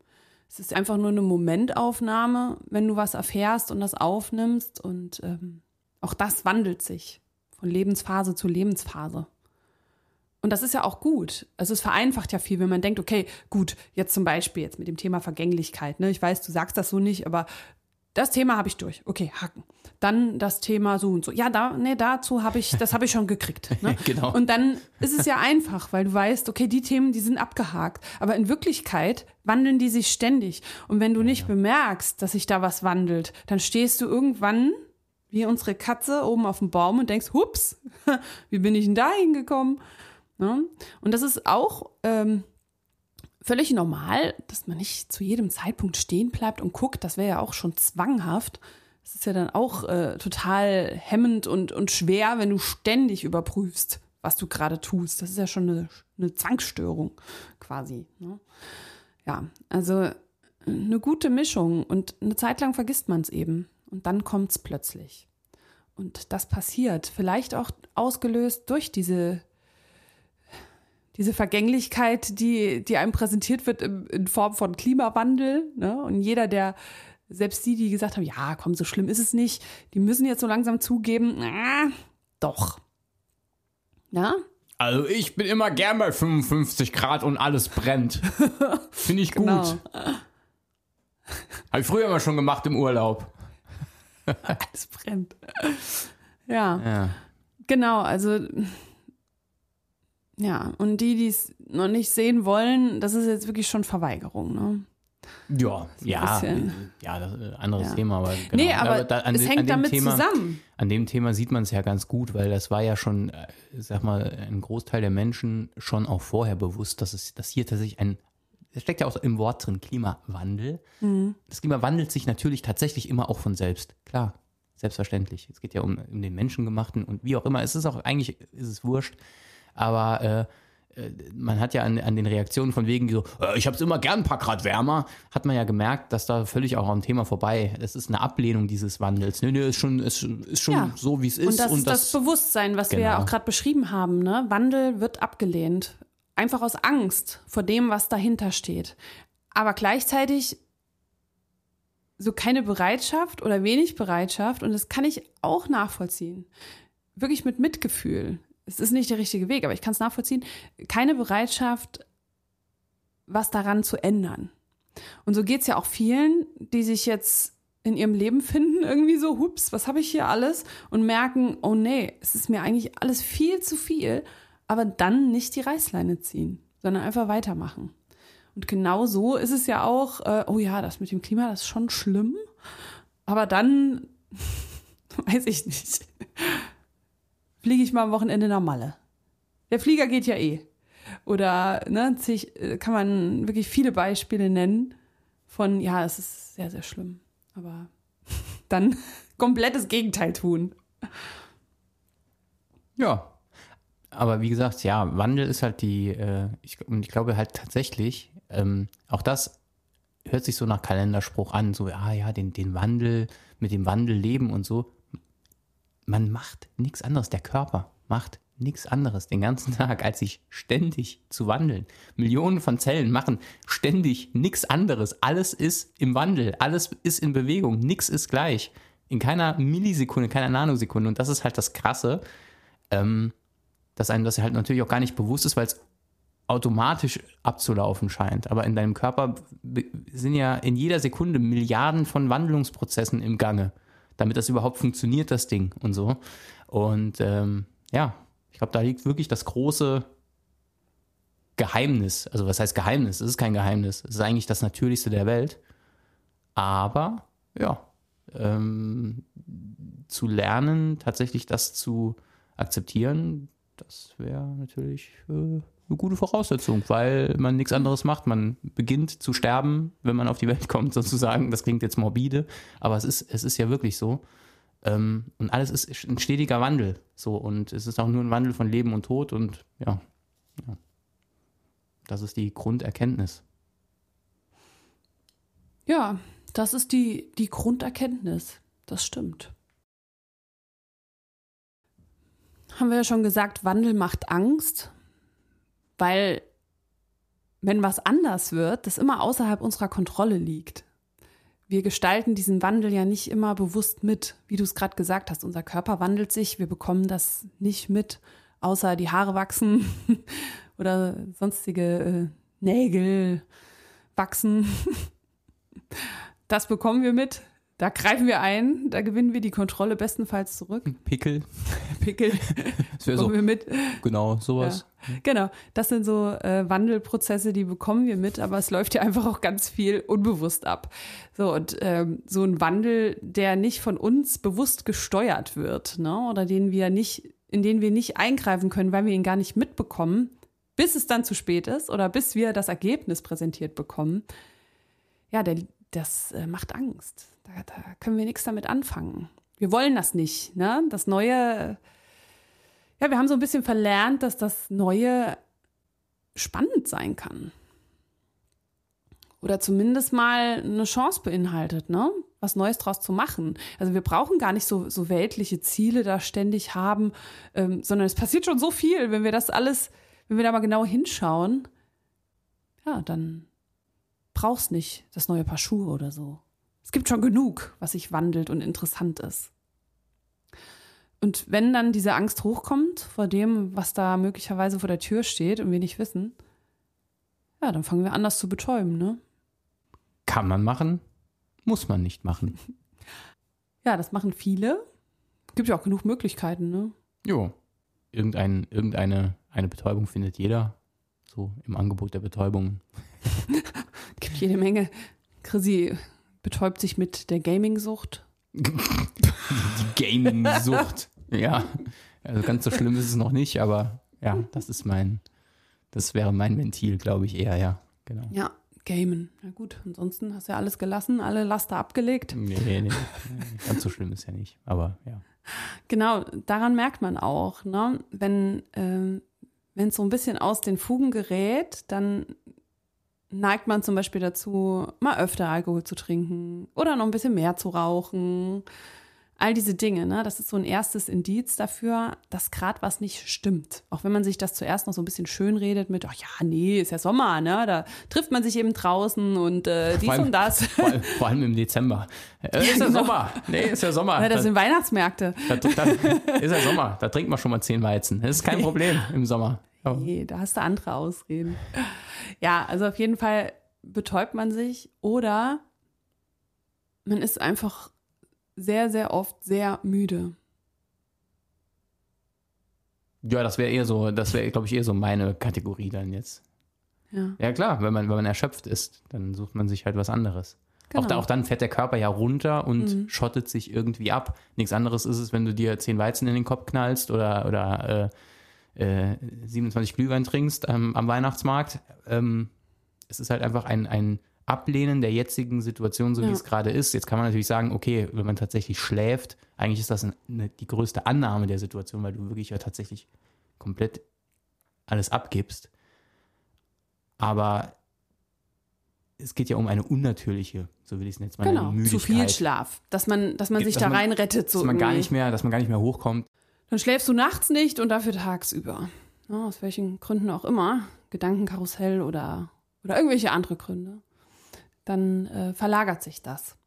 Es ist einfach nur eine Momentaufnahme, wenn du was erfährst und das aufnimmst. Und ähm, auch das wandelt sich von Lebensphase zu Lebensphase. Und das ist ja auch gut. Also es vereinfacht ja viel, wenn man denkt, okay, gut, jetzt zum Beispiel jetzt mit dem Thema Vergänglichkeit. Ne? Ich weiß, du sagst das so nicht, aber das Thema habe ich durch. Okay, hacken. Dann das Thema so und so. Ja, da, nee, dazu habe ich, das habe ich schon gekriegt. Ne? (laughs) Genau. Und dann ist es ja einfach, weil du weißt, okay, die Themen, die sind abgehakt. Aber in Wirklichkeit wandeln die sich ständig. Und wenn du nicht bemerkst, dass sich da was wandelt, dann stehst du irgendwann wie unsere Katze oben auf dem Baum und denkst, hups, (laughs) wie bin ich denn da hingekommen? Ne? Und das ist auch ähm, völlig normal, dass man nicht zu jedem Zeitpunkt stehen bleibt und guckt. Das wäre ja auch schon zwanghaft. Das ist ja dann auch äh, total hemmend und, und schwer, wenn du ständig überprüfst, was du gerade tust. Das ist ja schon eine, eine Zwangsstörung quasi. Ne? Ja, also eine gute Mischung und eine Zeit lang vergisst man es eben und dann kommt es plötzlich. Und das passiert, vielleicht auch ausgelöst durch diese diese Vergänglichkeit, die, die einem präsentiert wird in, in Form von Klimawandel. Ne? Und jeder, der, selbst die, die gesagt haben, ja, komm, so schlimm ist es nicht, die müssen jetzt so langsam zugeben, na, doch. Ja? Also ich bin immer gern bei 55 Grad und alles brennt. (laughs) Finde ich gut. Genau. Habe ich früher immer schon gemacht im Urlaub. (laughs) Alles brennt. Ja, Ja. genau, also ja, und die, die es noch nicht sehen wollen, das ist jetzt wirklich schon Verweigerung, ne? Ja, ja, bisschen. ja, das ist ein anderes Ja. Thema, aber genau. Nee, aber da- an es an hängt dem damit Thema, zusammen. An dem Thema sieht man es ja ganz gut, weil das war ja schon, äh, sag mal, ein Großteil der Menschen schon auch vorher bewusst, dass es, dass hier tatsächlich ein, es steckt ja auch im Wort drin, Klimawandel. Mhm. Das Klima wandelt sich natürlich tatsächlich immer auch von selbst. Klar, selbstverständlich. Es geht ja um, um den Menschengemachten und wie auch immer. Es ist auch, eigentlich ist es wurscht. Aber äh, äh, man hat ja an, an den Reaktionen von wegen so, äh, ich habe es immer gern ein paar Grad wärmer, hat man ja gemerkt, dass da völlig auch am Thema vorbei. Es ist eine Ablehnung dieses Wandels. Nee, nee, ist schon, ist, ist schon Ja. so, wie es ist. Und das ist das Bewusstsein, was wir ja Genau. auch gerade beschrieben haben. Ne? Wandel wird abgelehnt. Einfach aus Angst vor dem, was dahinter steht. Aber gleichzeitig so keine Bereitschaft oder wenig Bereitschaft. Und das kann ich auch nachvollziehen. Wirklich mit Mitgefühl. Es ist nicht der richtige Weg, aber ich kann es nachvollziehen. Keine Bereitschaft, was daran zu ändern. Und so geht es ja auch vielen, die sich jetzt in ihrem Leben finden, irgendwie so, hups, was habe ich hier alles? Und merken, oh nee, es ist mir eigentlich alles viel zu viel, aber dann nicht die Reißleine ziehen, sondern einfach weitermachen. Und genau so ist es ja auch, äh, oh ja, das mit dem Klima, das ist schon schlimm, aber dann, (laughs) weiß ich nicht, fliege ich mal am Wochenende nach Malle. Der Flieger geht ja eh. Oder ne, zig, äh, kann man wirklich viele Beispiele nennen von, ja, es ist sehr, sehr schlimm. Aber (laughs) dann (laughs) komplettes Gegenteil tun. Ja. Aber wie gesagt, ja, Wandel ist halt die, äh, ich, und ich glaube halt tatsächlich, ähm, auch das hört sich so nach Kalenderspruch an, so, ah ja, den, den Wandel, mit dem Wandel leben und so. Man macht nichts anderes. Der Körper macht nichts anderes den ganzen (laughs) Tag, als sich ständig zu wandeln. Millionen von Zellen machen ständig nichts anderes. Alles ist im Wandel, alles ist in Bewegung, nichts ist gleich. In keiner Millisekunde, keiner Nanosekunde. Und das ist halt das Krasse, ähm, dass einem das halt natürlich auch gar nicht bewusst ist, weil es automatisch abzulaufen scheint. Aber in deinem Körper sind ja in jeder Sekunde Milliarden von Wandlungsprozessen im Gange, damit das überhaupt funktioniert, das Ding und so. Und ähm, ja, ich glaube, da liegt wirklich das große Geheimnis. Also was heißt Geheimnis? Es ist kein Geheimnis. Es ist eigentlich das Natürlichste der Welt. Aber ja, ähm, zu lernen, tatsächlich das zu akzeptieren, das wäre natürlich äh, eine gute Voraussetzung, weil man nichts anderes macht. Man beginnt zu sterben, wenn man auf die Welt kommt, (laughs) sozusagen. Das klingt jetzt morbide, aber es ist, es ist ja wirklich so. Ähm, und alles ist ein stetiger Wandel. So, und es ist auch nur ein Wandel von Leben und Tod und ja, ja. Das ist die Grunderkenntnis. Ja, das ist die, die Grunderkenntnis. Das stimmt. Haben wir ja schon gesagt, Wandel macht Angst, weil wenn was anders wird, das immer außerhalb unserer Kontrolle liegt. Wir gestalten diesen Wandel ja nicht immer bewusst mit, wie du es gerade gesagt hast. Unser Körper wandelt sich, wir bekommen das nicht mit, außer die Haare wachsen (laughs) oder sonstige äh, Nägel wachsen. (laughs) Das bekommen wir mit. Da greifen wir ein, da gewinnen wir die Kontrolle bestenfalls zurück. Pickel. (laughs) Pickel. (laughs) Das wäre so. wir mit. Genau, sowas. Ja. Genau, das sind so äh, Wandelprozesse, die bekommen wir mit, aber es läuft ja einfach auch ganz viel unbewusst ab. So, und ähm, so ein Wandel, der nicht von uns bewusst gesteuert wird, ne? oder den wir nicht, in den wir nicht eingreifen können, weil wir ihn gar nicht mitbekommen, bis es dann zu spät ist oder bis wir das Ergebnis präsentiert bekommen. Ja, der, das äh, macht Angst. Da, da, können wir nichts damit anfangen. Wir wollen das nicht. Ne? Das Neue, ja, wir haben so ein bisschen verlernt, dass das Neue spannend sein kann. Oder zumindest mal eine Chance beinhaltet, ne? was Neues draus zu machen. Also wir brauchen gar nicht so, so weltliche Ziele da ständig haben, ähm, sondern es passiert schon so viel, wenn wir das alles, wenn wir da mal genau hinschauen, ja, dann brauchst nicht das neue Paar Schuhe oder so. Es gibt schon genug, was sich wandelt und interessant ist. Und wenn dann diese Angst hochkommt vor dem, was da möglicherweise vor der Tür steht und wir nicht wissen, ja, dann fangen wir an, das zu betäuben, ne? Kann man machen, muss man nicht machen. (laughs) Ja, das machen viele. Gibt ja auch genug Möglichkeiten, ne? Jo. Irgendein, irgendeine eine Betäubung findet jeder. So im Angebot der Betäubung. (laughs) Gibt jede Menge. Chrissy betäubt sich mit der Gaming-Sucht. Die Gaming-Sucht. ja. Also ganz so schlimm ist es noch nicht, aber ja, das ist mein, das wäre mein Ventil, glaube ich, eher, ja. Genau. Ja, Gamen. Na gut, ansonsten hast du ja alles gelassen, alle Laster abgelegt. Nee, nee, nee. Ganz so schlimm ist ja nicht, aber ja. Genau, daran merkt man auch, ne? wenn ähm, wenn es so ein bisschen aus den Fugen gerät, dann neigt man zum Beispiel dazu, mal öfter Alkohol zu trinken oder noch ein bisschen mehr zu rauchen. All diese Dinge, ne? das ist so ein erstes Indiz dafür, dass gerade was nicht stimmt. Auch wenn man sich das zuerst noch so ein bisschen schön redet mit, ach ja, nee, ist ja Sommer, ne? Da trifft man sich eben draußen und äh, dies allem, und das. (laughs) Vor allem, vor allem, im Dezember. Äh, ist ja genau. Sommer. Nee, ist ja Sommer. Ja, das sind Weihnachtsmärkte. Da, da, ist ja Sommer. Da trinkt man schon mal zehn Weizen. Das ist kein (laughs) Problem im Sommer. Oh. Nee, da hast du andere Ausreden. Ja, also auf jeden Fall betäubt man sich oder man ist einfach sehr, sehr oft sehr müde. Ja, das wäre eher so, das wäre, glaube ich, eher so meine Kategorie dann jetzt. Ja. ja, klar, wenn man, wenn man erschöpft ist, dann sucht man sich halt was anderes. Genau. Auch, da, auch, dann fährt der Körper ja runter und mhm. schottet sich irgendwie ab. Nichts anderes ist es, wenn du dir zehn Weizen in den Kopf knallst oder, oder äh, äh, 27 Glühwein trinkst ähm, am Weihnachtsmarkt. Ähm, es ist halt einfach ein, ein Ablehnen der jetzigen Situation, so Ja. wie es gerade ist. Jetzt kann man natürlich sagen, okay, wenn man tatsächlich schläft, eigentlich ist das eine, die größte Annahme der Situation, weil du wirklich ja tatsächlich komplett alles abgibst. Aber es geht ja um eine unnatürliche, so will ich es jetzt mal Genau, nennen, zu viel Müdigkeit. Schlaf. Dass man, dass man sich Dass da man- reinrettet. So dass man gar nicht mehr, dass man gar nicht mehr hochkommt. Dann schläfst du nachts nicht und dafür tagsüber. Ja, aus welchen Gründen auch immer. Gedankenkarussell oder, oder irgendwelche andere Gründe. Dann äh, verlagert sich das.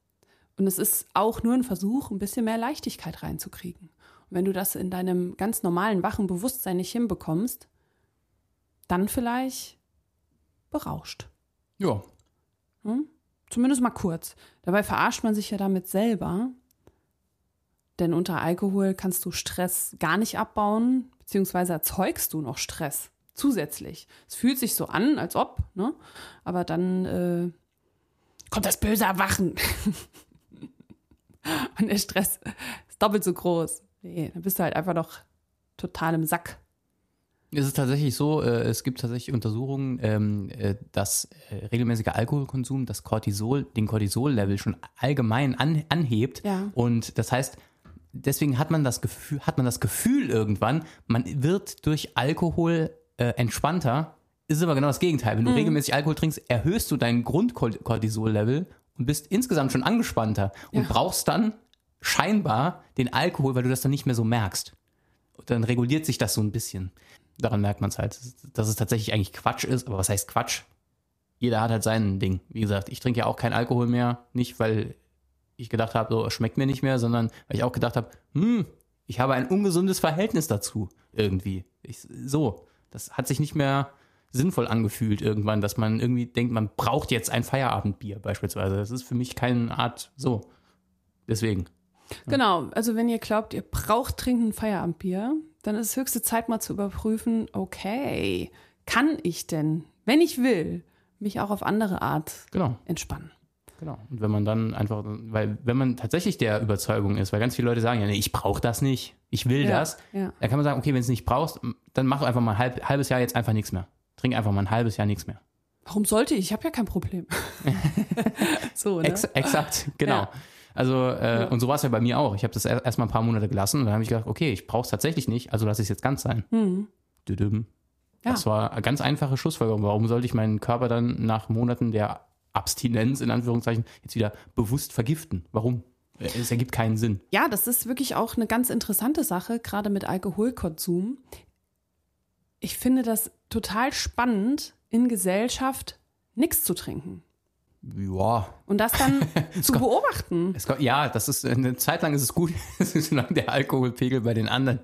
Und es ist auch nur ein Versuch, ein bisschen mehr Leichtigkeit reinzukriegen. Und wenn du das in deinem ganz normalen, wachen Bewusstsein nicht hinbekommst, dann vielleicht berauscht. Ja, Zumindest mal kurz. Dabei verarscht man sich ja damit selber. Denn unter Alkohol kannst du Stress gar nicht abbauen, beziehungsweise erzeugst du noch Stress zusätzlich. Es fühlt sich so an, als ob, ne? Aber dann äh, kommt das böse Erwachen. (laughs) Und der Stress ist doppelt so groß. Nee, dann bist du halt einfach noch total im Sack. Es ist tatsächlich so, äh, es gibt tatsächlich Untersuchungen, ähm, äh, dass äh, regelmäßiger Alkoholkonsum das Cortisol, den Cortisol-Level schon allgemein an, anhebt. Ja. Und das heißt, deswegen hat man das Gefühl, hat man das Gefühl irgendwann, man wird durch Alkohol äh, entspannter. Ist aber genau das Gegenteil. Mhm. Wenn du regelmäßig Alkohol trinkst, erhöhst du dein Grundcortisol-Level und bist insgesamt schon angespannter und Ja. brauchst dann scheinbar den Alkohol, weil du das dann nicht mehr so merkst. Und dann reguliert sich das so ein bisschen. Daran merkt man es halt, dass es tatsächlich eigentlich Quatsch ist. Aber was heißt Quatsch? Jeder hat halt sein Ding. Wie gesagt, ich trinke ja auch keinen Alkohol mehr. Nicht, weil ich gedacht habe, so es schmeckt mir nicht mehr, sondern weil ich auch gedacht habe, hm, ich habe ein ungesundes Verhältnis dazu irgendwie. Ich, so, das hat sich nicht mehr sinnvoll angefühlt irgendwann, dass man irgendwie denkt, man braucht jetzt ein Feierabendbier beispielsweise. Das ist für mich keine Art so. Deswegen. Genau, also wenn ihr glaubt, ihr braucht dringend ein Feierabendbier, dann ist es höchste Zeit mal zu überprüfen, okay, kann ich denn, wenn ich will, mich auch auf andere Art Genau. entspannen? Genau. Und wenn man dann einfach, weil wenn man tatsächlich der Überzeugung ist, weil ganz viele Leute sagen ja, nee, ich brauche das nicht, ich will Ja, das, ja. dann kann man sagen, okay, wenn du es nicht brauchst, dann mach einfach mal ein halb, halbes Jahr jetzt einfach nichts mehr. Trink einfach mal ein halbes Jahr nichts mehr. Warum sollte ich? Ich habe ja kein Problem. (laughs) so, ne? Ex exakt, genau. Ja. Also, äh, und so war es ja bei mir auch. Ich habe das erst mal ein paar Monate gelassen und dann habe ich gedacht, okay, ich brauche es tatsächlich nicht, also lasse ich es jetzt ganz sein. Düdüm. Mhm. Ja. Das war eine ganz einfache Schlussfolgerung. Warum sollte ich meinen Körper dann nach Monaten der Abstinenz, in Anführungszeichen, jetzt wieder bewusst vergiften? Warum? Es ergibt keinen Sinn. Ja, das ist wirklich auch eine ganz interessante Sache, gerade mit Alkoholkonsum. Ich finde das total spannend, in Gesellschaft nichts zu trinken. Ja, Und das dann (laughs) zu beobachten. Es kommt, ja, das ist eine Zeit lang ist es gut, (laughs) solange der Alkoholpegel bei den anderen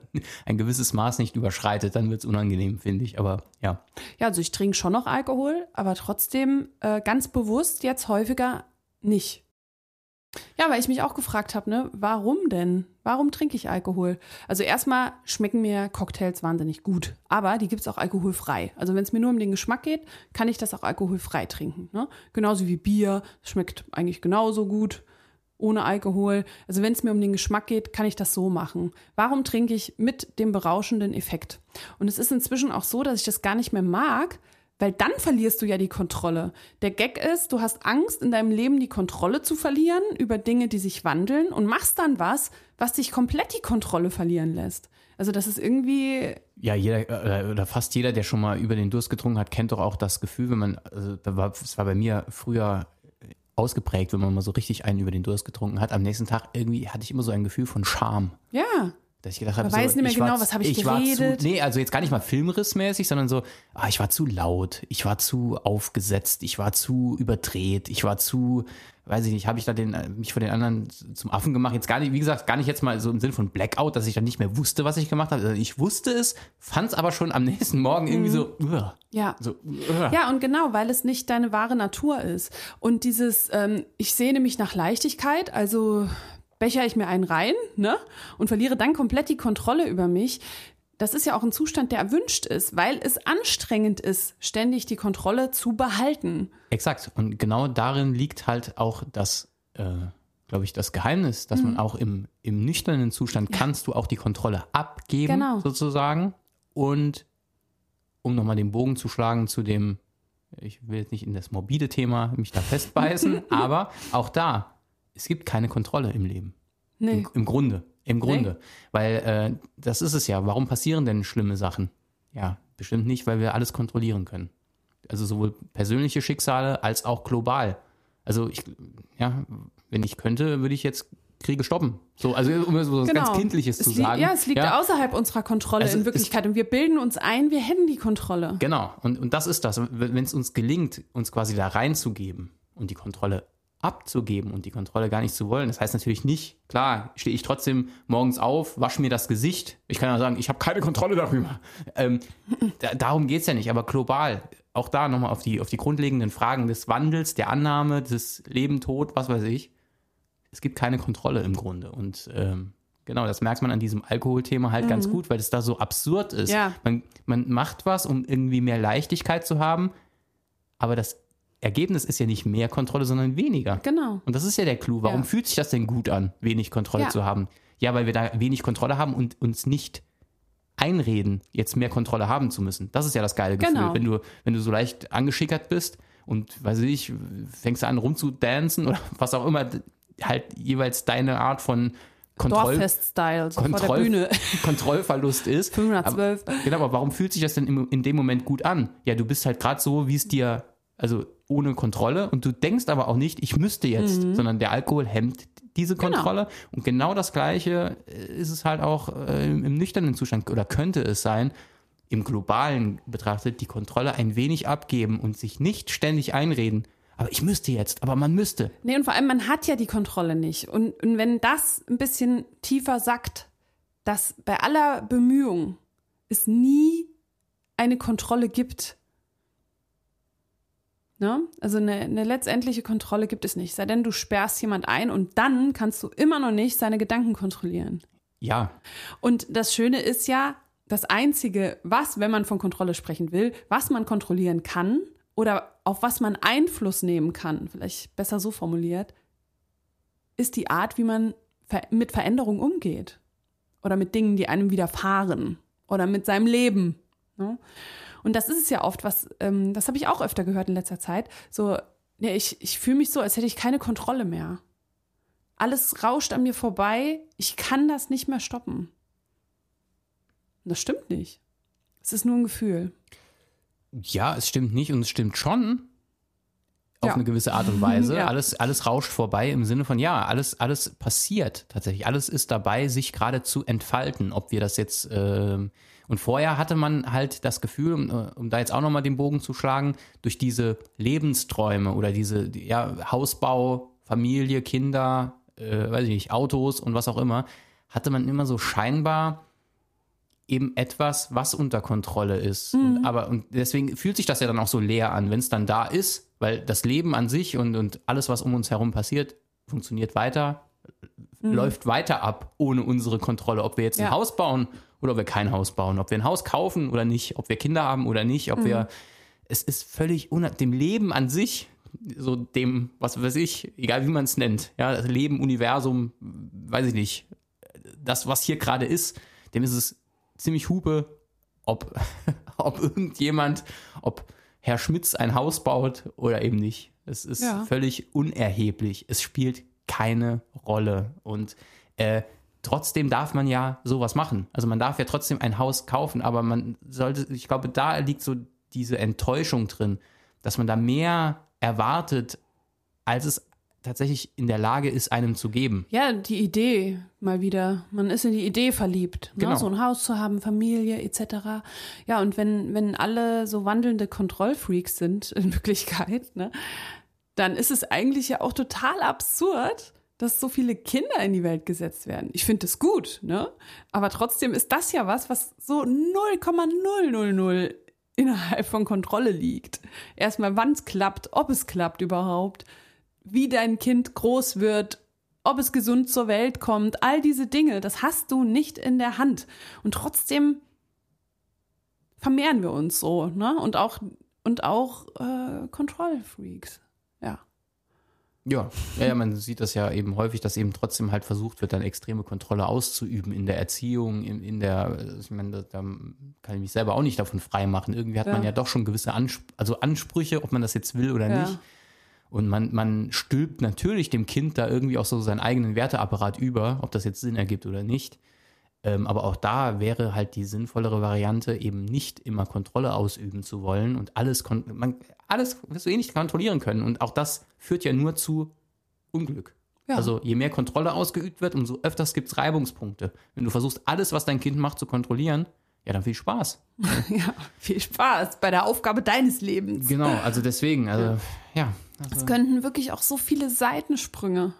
ein gewisses Maß nicht überschreitet, dann wird es unangenehm, finde ich. Aber ja, Ja, also ich trinke schon noch Alkohol, aber trotzdem äh, ganz bewusst jetzt häufiger nicht. Ja, weil ich mich auch gefragt habe, ne, warum denn? Warum trinke ich Alkohol? Also erstmal schmecken mir Cocktails wahnsinnig gut, aber die gibt's auch alkoholfrei. Also wenn es mir nur um den Geschmack geht, kann ich das auch alkoholfrei trinken. Ne? Genauso wie Bier, schmeckt eigentlich genauso gut ohne Alkohol. Also wenn es mir um den Geschmack geht, kann ich das so machen. Warum trinke ich mit dem berauschenden Effekt? Und es ist inzwischen auch so, dass ich das gar nicht mehr mag, weil dann verlierst du ja die Kontrolle. Der Gag ist, du hast Angst, in deinem Leben die Kontrolle zu verlieren über Dinge, die sich wandeln und machst dann was, was dich komplett die Kontrolle verlieren lässt. Also das ist irgendwie, ja, jeder äh, oder fast jeder, der schon mal über den Durst getrunken hat, kennt doch auch das Gefühl, wenn man, also da war, es war bei mir früher ausgeprägt, wenn man mal so richtig einen über den Durst getrunken hat. Am nächsten Tag irgendwie hatte ich immer so ein Gefühl von Scham. ja, Dass ich gedacht habe, Man weiß nicht mehr ich war genau, zu- was habe ich war geredet. Zu, nee, also jetzt gar nicht mal filmrissmäßig, sondern so, ah, ich war zu laut, ich war zu aufgesetzt, ich war zu überdreht, ich war zu, weiß ich nicht, habe ich da den, äh, mich von den anderen zum Affen gemacht. Jetzt gar nicht, wie gesagt, gar nicht jetzt mal so im Sinne von Blackout, dass ich dann nicht mehr wusste, was ich gemacht habe. Also Ich wusste es, fand es aber schon am (laughs) nächsten Morgen irgendwie so, uah, ja. so, uah. Ja, und genau, weil es nicht deine wahre Natur ist. Und dieses, ähm, ich sehne mich nach Leichtigkeit, also becher ich mir einen rein, ne? Und verliere dann komplett die Kontrolle über mich. Das ist ja auch ein Zustand, der erwünscht ist, weil es anstrengend ist, ständig die Kontrolle zu behalten. Exakt. Und genau darin liegt halt auch das, äh, glaube ich, das Geheimnis, dass Mhm. man auch im, im nüchternen Zustand kannst du auch die Kontrolle abgeben, Genau. sozusagen. Und um nochmal den Bogen zu schlagen zu dem Ich will jetzt nicht in das morbide Thema mich da festbeißen, (laughs) aber auch da, es gibt keine Kontrolle im Leben. Nee. Im, Im Grunde. Im Grunde. Weil äh, das ist es ja. Warum passieren denn schlimme Sachen? Ja, bestimmt nicht, weil wir alles kontrollieren können. Also sowohl persönliche Schicksale als auch global. Also ich, ja, wenn ich könnte, würde ich jetzt Kriege stoppen. So, also um so was ganz Kindliches Genau. es zu sagen. Ja, es liegt außerhalb unserer Kontrolle Also in Wirklichkeit. Und wir bilden uns ein, wir hätten die Kontrolle. Genau, und, und das ist das. Wenn es uns gelingt, uns quasi da reinzugeben und die Kontrolle abzugeben und die Kontrolle gar nicht zu wollen, das heißt natürlich nicht, klar, stehe ich trotzdem morgens auf, wasche mir das Gesicht. Ich kann ja sagen, ich habe keine Kontrolle darüber. Ähm, da, darum geht es ja nicht, aber global, auch da nochmal auf die, auf die grundlegenden Fragen des Wandels, der Annahme, des Leben, Tod, was weiß ich. Es gibt keine Kontrolle im Grunde. Und ähm, genau, das merkt man an diesem Alkoholthema halt ganz gut, weil es da so absurd ist. Ja. Man, man macht was, um irgendwie mehr Leichtigkeit zu haben, aber das Ergebnis ist ja nicht mehr Kontrolle, sondern weniger. Genau. Und das ist ja der Clou. Warum Ja. fühlt sich das denn gut an, wenig Kontrolle Ja. zu haben? Ja, weil wir da wenig Kontrolle haben und uns nicht einreden, jetzt mehr Kontrolle haben zu müssen. Das ist ja das geile Gefühl. Genau. Wenn du, wenn du so leicht angeschickert bist und, weiß ich, fängst du an rumzudancen oder was auch immer, halt jeweils deine Art von Kontroll Dorffest-Style, so vor der Kontroll Bühne. (laughs) Kontrollverlust ist. 512. Aber, genau, aber warum fühlt sich das denn im, in dem Moment gut an? Ja, du bist halt gerade so, wie es dir, also ohne Kontrolle und du denkst aber auch nicht, ich müsste jetzt, sondern der Alkohol hemmt diese Kontrolle. Und genau das Gleiche äh, ist es halt auch äh, im, im nüchternen Zustand oder könnte es sein, im globalen betrachtet, die Kontrolle ein wenig abgeben und sich nicht ständig einreden. Aber ich müsste jetzt, aber man müsste. Nee, und vor allem, man hat ja die Kontrolle nicht. Und, und wenn das ein bisschen tiefer sackt, dass bei aller Bemühung es nie eine Kontrolle gibt. Ne? Also eine, eine letztendliche Kontrolle gibt es nicht. Sei denn, du sperrst jemand ein und dann kannst du immer noch nicht seine Gedanken kontrollieren. Ja, Und das Schöne ist ja, das Einzige, was, wenn man von Kontrolle sprechen will, was man kontrollieren kann oder auf was man Einfluss nehmen kann, vielleicht besser so formuliert, ist die Art, wie man mit Veränderung umgeht. Oder mit Dingen, die einem widerfahren. Oder mit seinem Leben. Ne? Und das ist es ja oft, was, ähm, das habe ich auch öfter gehört in letzter Zeit. So, ja, ich, ich fühle mich so, als hätte ich keine Kontrolle mehr. Alles rauscht an mir vorbei. Ich kann das nicht mehr stoppen. Und das stimmt nicht. Es ist nur ein Gefühl. Ja, es stimmt nicht und es stimmt schon auf Ja. eine gewisse Art und Weise. Ja. Alles, alles rauscht vorbei im Sinne von, ja, alles, alles passiert tatsächlich. Alles ist dabei, sich gerade zu entfalten. Ob wir das jetzt, ähm, und vorher hatte man halt das Gefühl, um, äh, um da jetzt auch nochmal den Bogen zu schlagen, durch diese Lebensträume oder diese die- ja, Hausbau, Familie, Kinder, äh, weiß ich nicht, Autos und was auch immer, hatte man immer so scheinbar eben etwas, was unter Kontrolle ist. Und, aber und deswegen fühlt sich das ja dann auch so leer an, wenn es dann da ist, weil das Leben an sich und, und alles, was um uns herum passiert, funktioniert weiter, läuft weiter ab ohne unsere Kontrolle. Ob wir jetzt Ja. ein Haus bauen oder ob wir kein Haus bauen, ob wir ein Haus kaufen oder nicht, ob wir Kinder haben oder nicht, ob wir es ist völlig unab dem Leben an sich, so dem, was weiß ich, egal wie man es nennt, ja, das Leben, Universum, weiß ich nicht, das, was hier gerade ist, dem ist es ziemlich Hupe, ob, (laughs) ob irgendjemand, ob Herr Schmitz ein Haus baut oder eben nicht. Es ist Ja. völlig unerheblich. Es spielt keine Rolle. Und äh, trotzdem darf man ja sowas machen. Also man darf ja trotzdem ein Haus kaufen, aber man sollte, ich glaube, da liegt so diese Enttäuschung drin, dass man da mehr erwartet, als es tatsächlich in der Lage ist, einem zu geben. Ja, die Idee mal wieder. Man ist in die Idee verliebt. Ne? Genau. So ein Haus zu haben, Familie etc. Ja, und wenn, wenn alle so wandelnde Kontrollfreaks sind (laughs) in Wirklichkeit, ne, dann ist es eigentlich ja auch total absurd, dass so viele Kinder in die Welt gesetzt werden. Ich finde das gut, ne? Aber trotzdem ist das ja was, was so 0,000 innerhalb von Kontrolle liegt. Erstmal, wann es klappt, ob es klappt überhaupt, wie dein Kind groß wird, ob es gesund zur Welt kommt, all diese Dinge, das hast du nicht in der Hand. Und trotzdem vermehren wir uns so, ne? Und auch, und auch äh, Kontrollfreaks. Ja. Ja, ja, ja, man sieht das ja eben häufig, dass eben trotzdem halt versucht wird, dann extreme Kontrolle auszuüben in der Erziehung, in, in der, ich meine, da, kann ich mich selber auch nicht davon freimachen. Irgendwie hat Ja. man ja doch schon gewisse Ansp also Ansprüche, ob man das jetzt will oder Ja. nicht. Und man, man stülpt natürlich dem Kind da irgendwie auch so seinen eigenen Werteapparat über, ob das jetzt Sinn ergibt oder nicht. Ähm, aber auch da wäre halt die sinnvollere Variante, eben nicht immer Kontrolle ausüben zu wollen und alles, man, alles wirst du eh nicht kontrollieren können. Und auch das führt ja nur zu Unglück. Ja. Also je mehr Kontrolle ausgeübt wird, umso öfters gibt es Reibungspunkte. Wenn du versuchst, alles, was dein Kind macht, zu kontrollieren, ja, dann viel Spaß. (laughs) Ja, viel Spaß bei der Aufgabe deines Lebens. Genau, also deswegen, also ja. Es könnten wirklich auch so viele Seitensprünge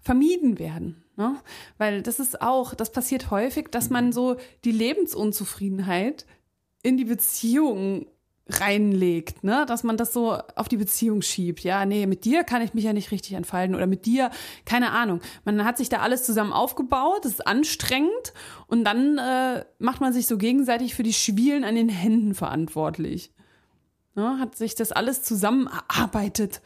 vermieden werden. Ne? Weil das ist auch, das passiert häufig, dass man so die Lebensunzufriedenheit in die Beziehung reinlegt, ne? dass man das so auf die Beziehung schiebt. Ja, nee, mit dir kann ich mich ja nicht richtig entfalten oder mit dir, keine Ahnung. Man hat sich da alles zusammen aufgebaut, das ist anstrengend und dann äh, macht man sich so gegenseitig für die Schwielen an den Händen verantwortlich ne, hat sich das alles zusammen erarbeitet.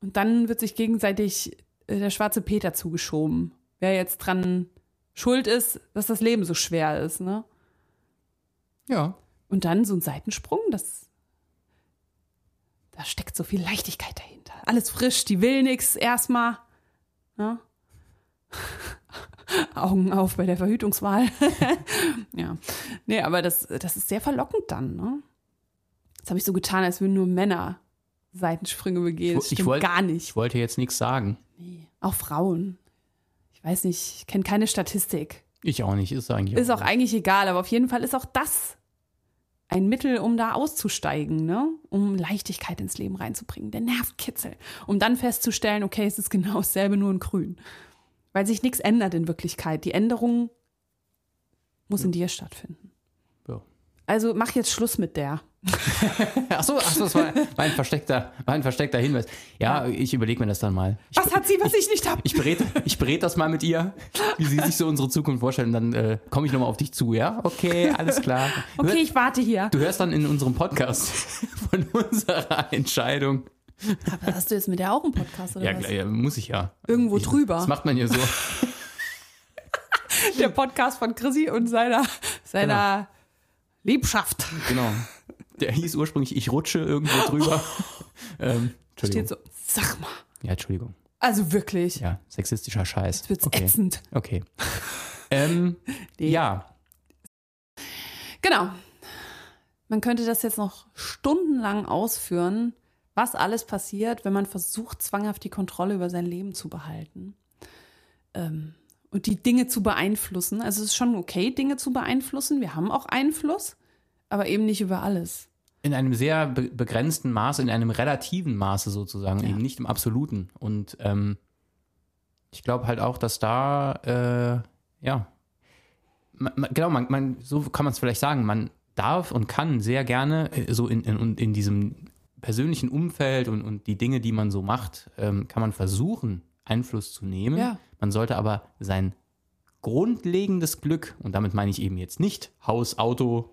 Und dann wird sich gegenseitig äh, der schwarze Peter zugeschoben. Wer jetzt dran schuld ist, dass das Leben so schwer ist. Ne? Ja. Und dann so ein Seitensprung, das. Da steckt so viel Leichtigkeit dahinter. Alles frisch, die will nix erstmal. Ne? (laughs) Augen auf bei der Verhütungswahl. (laughs) ja. Nee, aber das, das ist sehr verlockend dann, ne? Jetzt habe ich so getan, als würden nur Männer Seitensprünge begehen. Das Ich- ich stimmt wollt- gar Ich nicht. wollte jetzt nichts sagen. Nee. Auch Frauen. Ich weiß nicht, ich kenne keine Statistik. Ich auch nicht, ist eigentlich Ist auch eigentlich egal, aber auf jeden Fall ist auch das ein Mittel, um da auszusteigen, ne? Um Leichtigkeit ins Leben reinzubringen, der Nervkitzel. Um dann festzustellen, okay, es ist genau dasselbe, nur in grün. Weil sich nichts ändert in Wirklichkeit. Die Änderung muss in dir stattfinden. Also mach jetzt Schluss mit der. (laughs) Ach so, ach so, das war, war, ein versteckter, war ein versteckter Hinweis. Ja, ich überlege mir das dann mal. Ich, Was hat sie, was ich nicht habe? ich berät, ich berät das mal mit ihr, wie sie sich so unsere Zukunft vorstellen. Dann äh, komme ich nochmal auf dich zu, ja? Okay, alles klar. Okay, hör- ich warte hier. Du hörst dann in unserem Podcast (laughs) von unserer Entscheidung. Aber hast du jetzt mit der auch einen Podcast oder Ja, was? ja, muss ich ja. Irgendwo ich, drüber. Das macht man ja so. (laughs) Der Podcast von Chrissy und seiner, seiner Liebschaft. Genau. Der hieß ursprünglich Ich rutsche irgendwo drüber. (laughs) ähm, Entschuldigung. Steht so, sag mal. Ja, Entschuldigung. Also wirklich. Ja, sexistischer Scheiß. Jetzt wird's okay. ätzend. Okay. ähm, (laughs) Nee. Ja, Genau. Man könnte das jetzt noch stundenlang ausführen, was alles passiert, wenn man versucht, zwanghaft die Kontrolle über sein Leben zu behalten. Ähm, und die Dinge zu beeinflussen. Also es ist schon okay, Dinge zu beeinflussen. Wir haben auch Einfluss, aber eben nicht über alles. in einem sehr be begrenzten Maße, in einem relativen Maße sozusagen, Ja. eben nicht im absoluten. Und ähm, ich glaube halt auch, dass da, äh, ja, man, man, genau, man, man, so kann man es vielleicht sagen, man darf und kann sehr gerne äh, so in, in, in diesem persönlichen Umfeld und, und die Dinge, die man so macht, ähm, kann man versuchen, Einfluss zu nehmen. Ja. Man sollte aber sein grundlegendes Glück, und damit meine ich eben jetzt nicht Haus, Auto,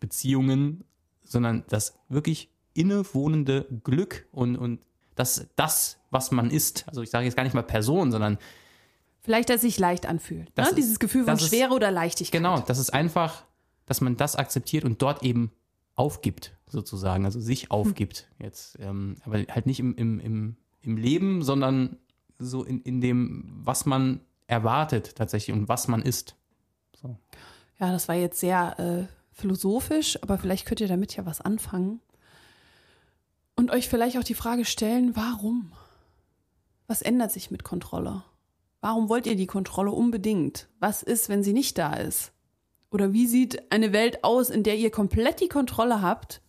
Beziehungen, sondern das wirklich innewohnende Glück und, und das, das, was man ist. Also ich sage jetzt gar nicht mal Person, sondern Vielleicht, dass es sich leicht anfühlt. Ne? Ist- Dieses Gefühl von ist- Schwere oder Leichtigkeit. genau, das ist einfach, dass man das akzeptiert und dort eben aufgibt, sozusagen, also sich aufgibt jetzt. Ähm, aber halt nicht im, im, im, im Leben, sondern so in, in dem, was man erwartet tatsächlich und was man ist. So. Ja, das war jetzt sehr äh, philosophisch, aber vielleicht könnt ihr damit ja was anfangen. Und euch vielleicht auch die Frage stellen, warum? Was ändert sich mit Kontrolle? Warum wollt ihr die Kontrolle unbedingt? Was ist, wenn sie nicht da ist? Oder wie sieht eine Welt aus, in der ihr komplett die Kontrolle habt?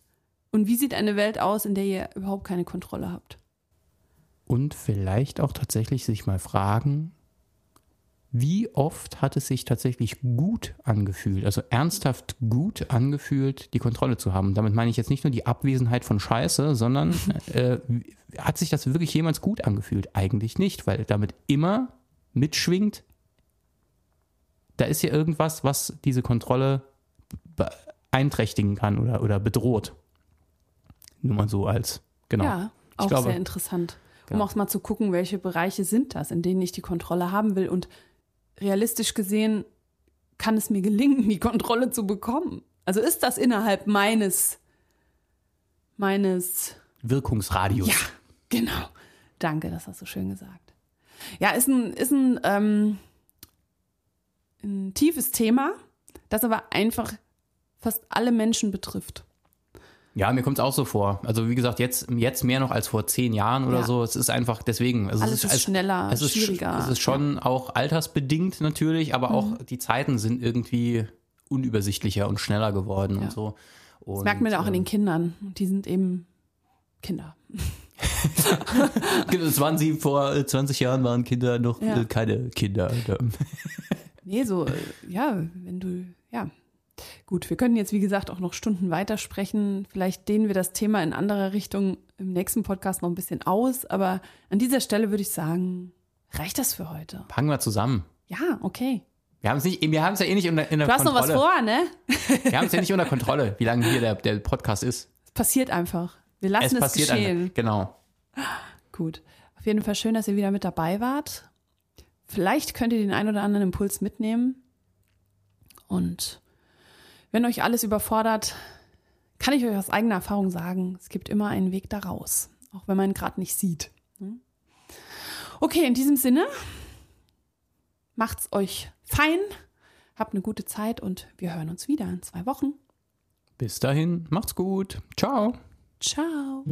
Und wie sieht eine Welt aus, in der ihr überhaupt keine Kontrolle habt? Und vielleicht auch tatsächlich sich mal fragen, wie oft hat es sich tatsächlich gut angefühlt, also ernsthaft gut angefühlt, die Kontrolle zu haben. Damit meine ich jetzt nicht nur die Abwesenheit von Scheiße, sondern (laughs) äh, hat sich das wirklich jemals gut angefühlt? Eigentlich nicht, weil damit immer mitschwingt, da ist ja irgendwas, was diese Kontrolle beeinträchtigen kann oder, oder bedroht. Nur mal so als, genau. Ja, auch glaube- sehr interessant. Um Ja. auch mal zu gucken, welche Bereiche sind das, in denen ich die Kontrolle haben will. Und realistisch gesehen kann es mir gelingen, die Kontrolle zu bekommen. Also ist das innerhalb meines, meines Wirkungsradius. ja, genau. Danke, das hast du schön gesagt. Ja, ist ein, ist ein, ähm, ein tiefes Thema, das aber einfach fast alle Menschen betrifft. Ja, mir kommt es auch so vor. Also wie gesagt, jetzt, jetzt mehr noch als vor zehn Jahren oder Ja. so. Es ist einfach deswegen. Also Alles es ist schneller, es ist, sch- schwieriger. Es ist schon auch altersbedingt natürlich, aber auch Mhm. die Zeiten sind irgendwie unübersichtlicher und schneller geworden Ja. und so. Und, Das merkt man ja auch ähm, den Kindern. Die sind eben Kinder. (laughs) Das waren sie vor äh, 20 Jahren, waren Kinder noch Ja. äh, keine Kinder. Nee, so, äh, ja, wenn du, ja. Gut, wir können jetzt, wie gesagt, auch noch Stunden weitersprechen. Vielleicht dehnen wir das Thema in anderer Richtung im nächsten Podcast noch ein bisschen aus. Aber an dieser Stelle würde ich sagen, reicht das für heute? Packen wir zusammen. Ja, okay. Wir haben es nicht, wir haben es ja eh nicht unter, in der Du hast noch Kontrolle. was vor, ne? Wir haben es ja nicht unter Kontrolle, wie lange hier der, der Podcast ist. Es passiert einfach. Wir lassen es es, passiert geschehen. einfach. Genau. Gut. Auf jeden Fall schön, dass ihr wieder mit dabei wart. Vielleicht könnt ihr den ein oder anderen Impuls mitnehmen. Und wenn euch alles überfordert, kann ich euch aus eigener Erfahrung sagen, es gibt immer einen Weg da raus. Auch wenn man ihn gerade nicht sieht. Okay, in diesem Sinne, macht's euch fein, habt eine gute Zeit und wir hören uns wieder in zwei Wochen. Bis dahin, macht's gut. Ciao. Ciao.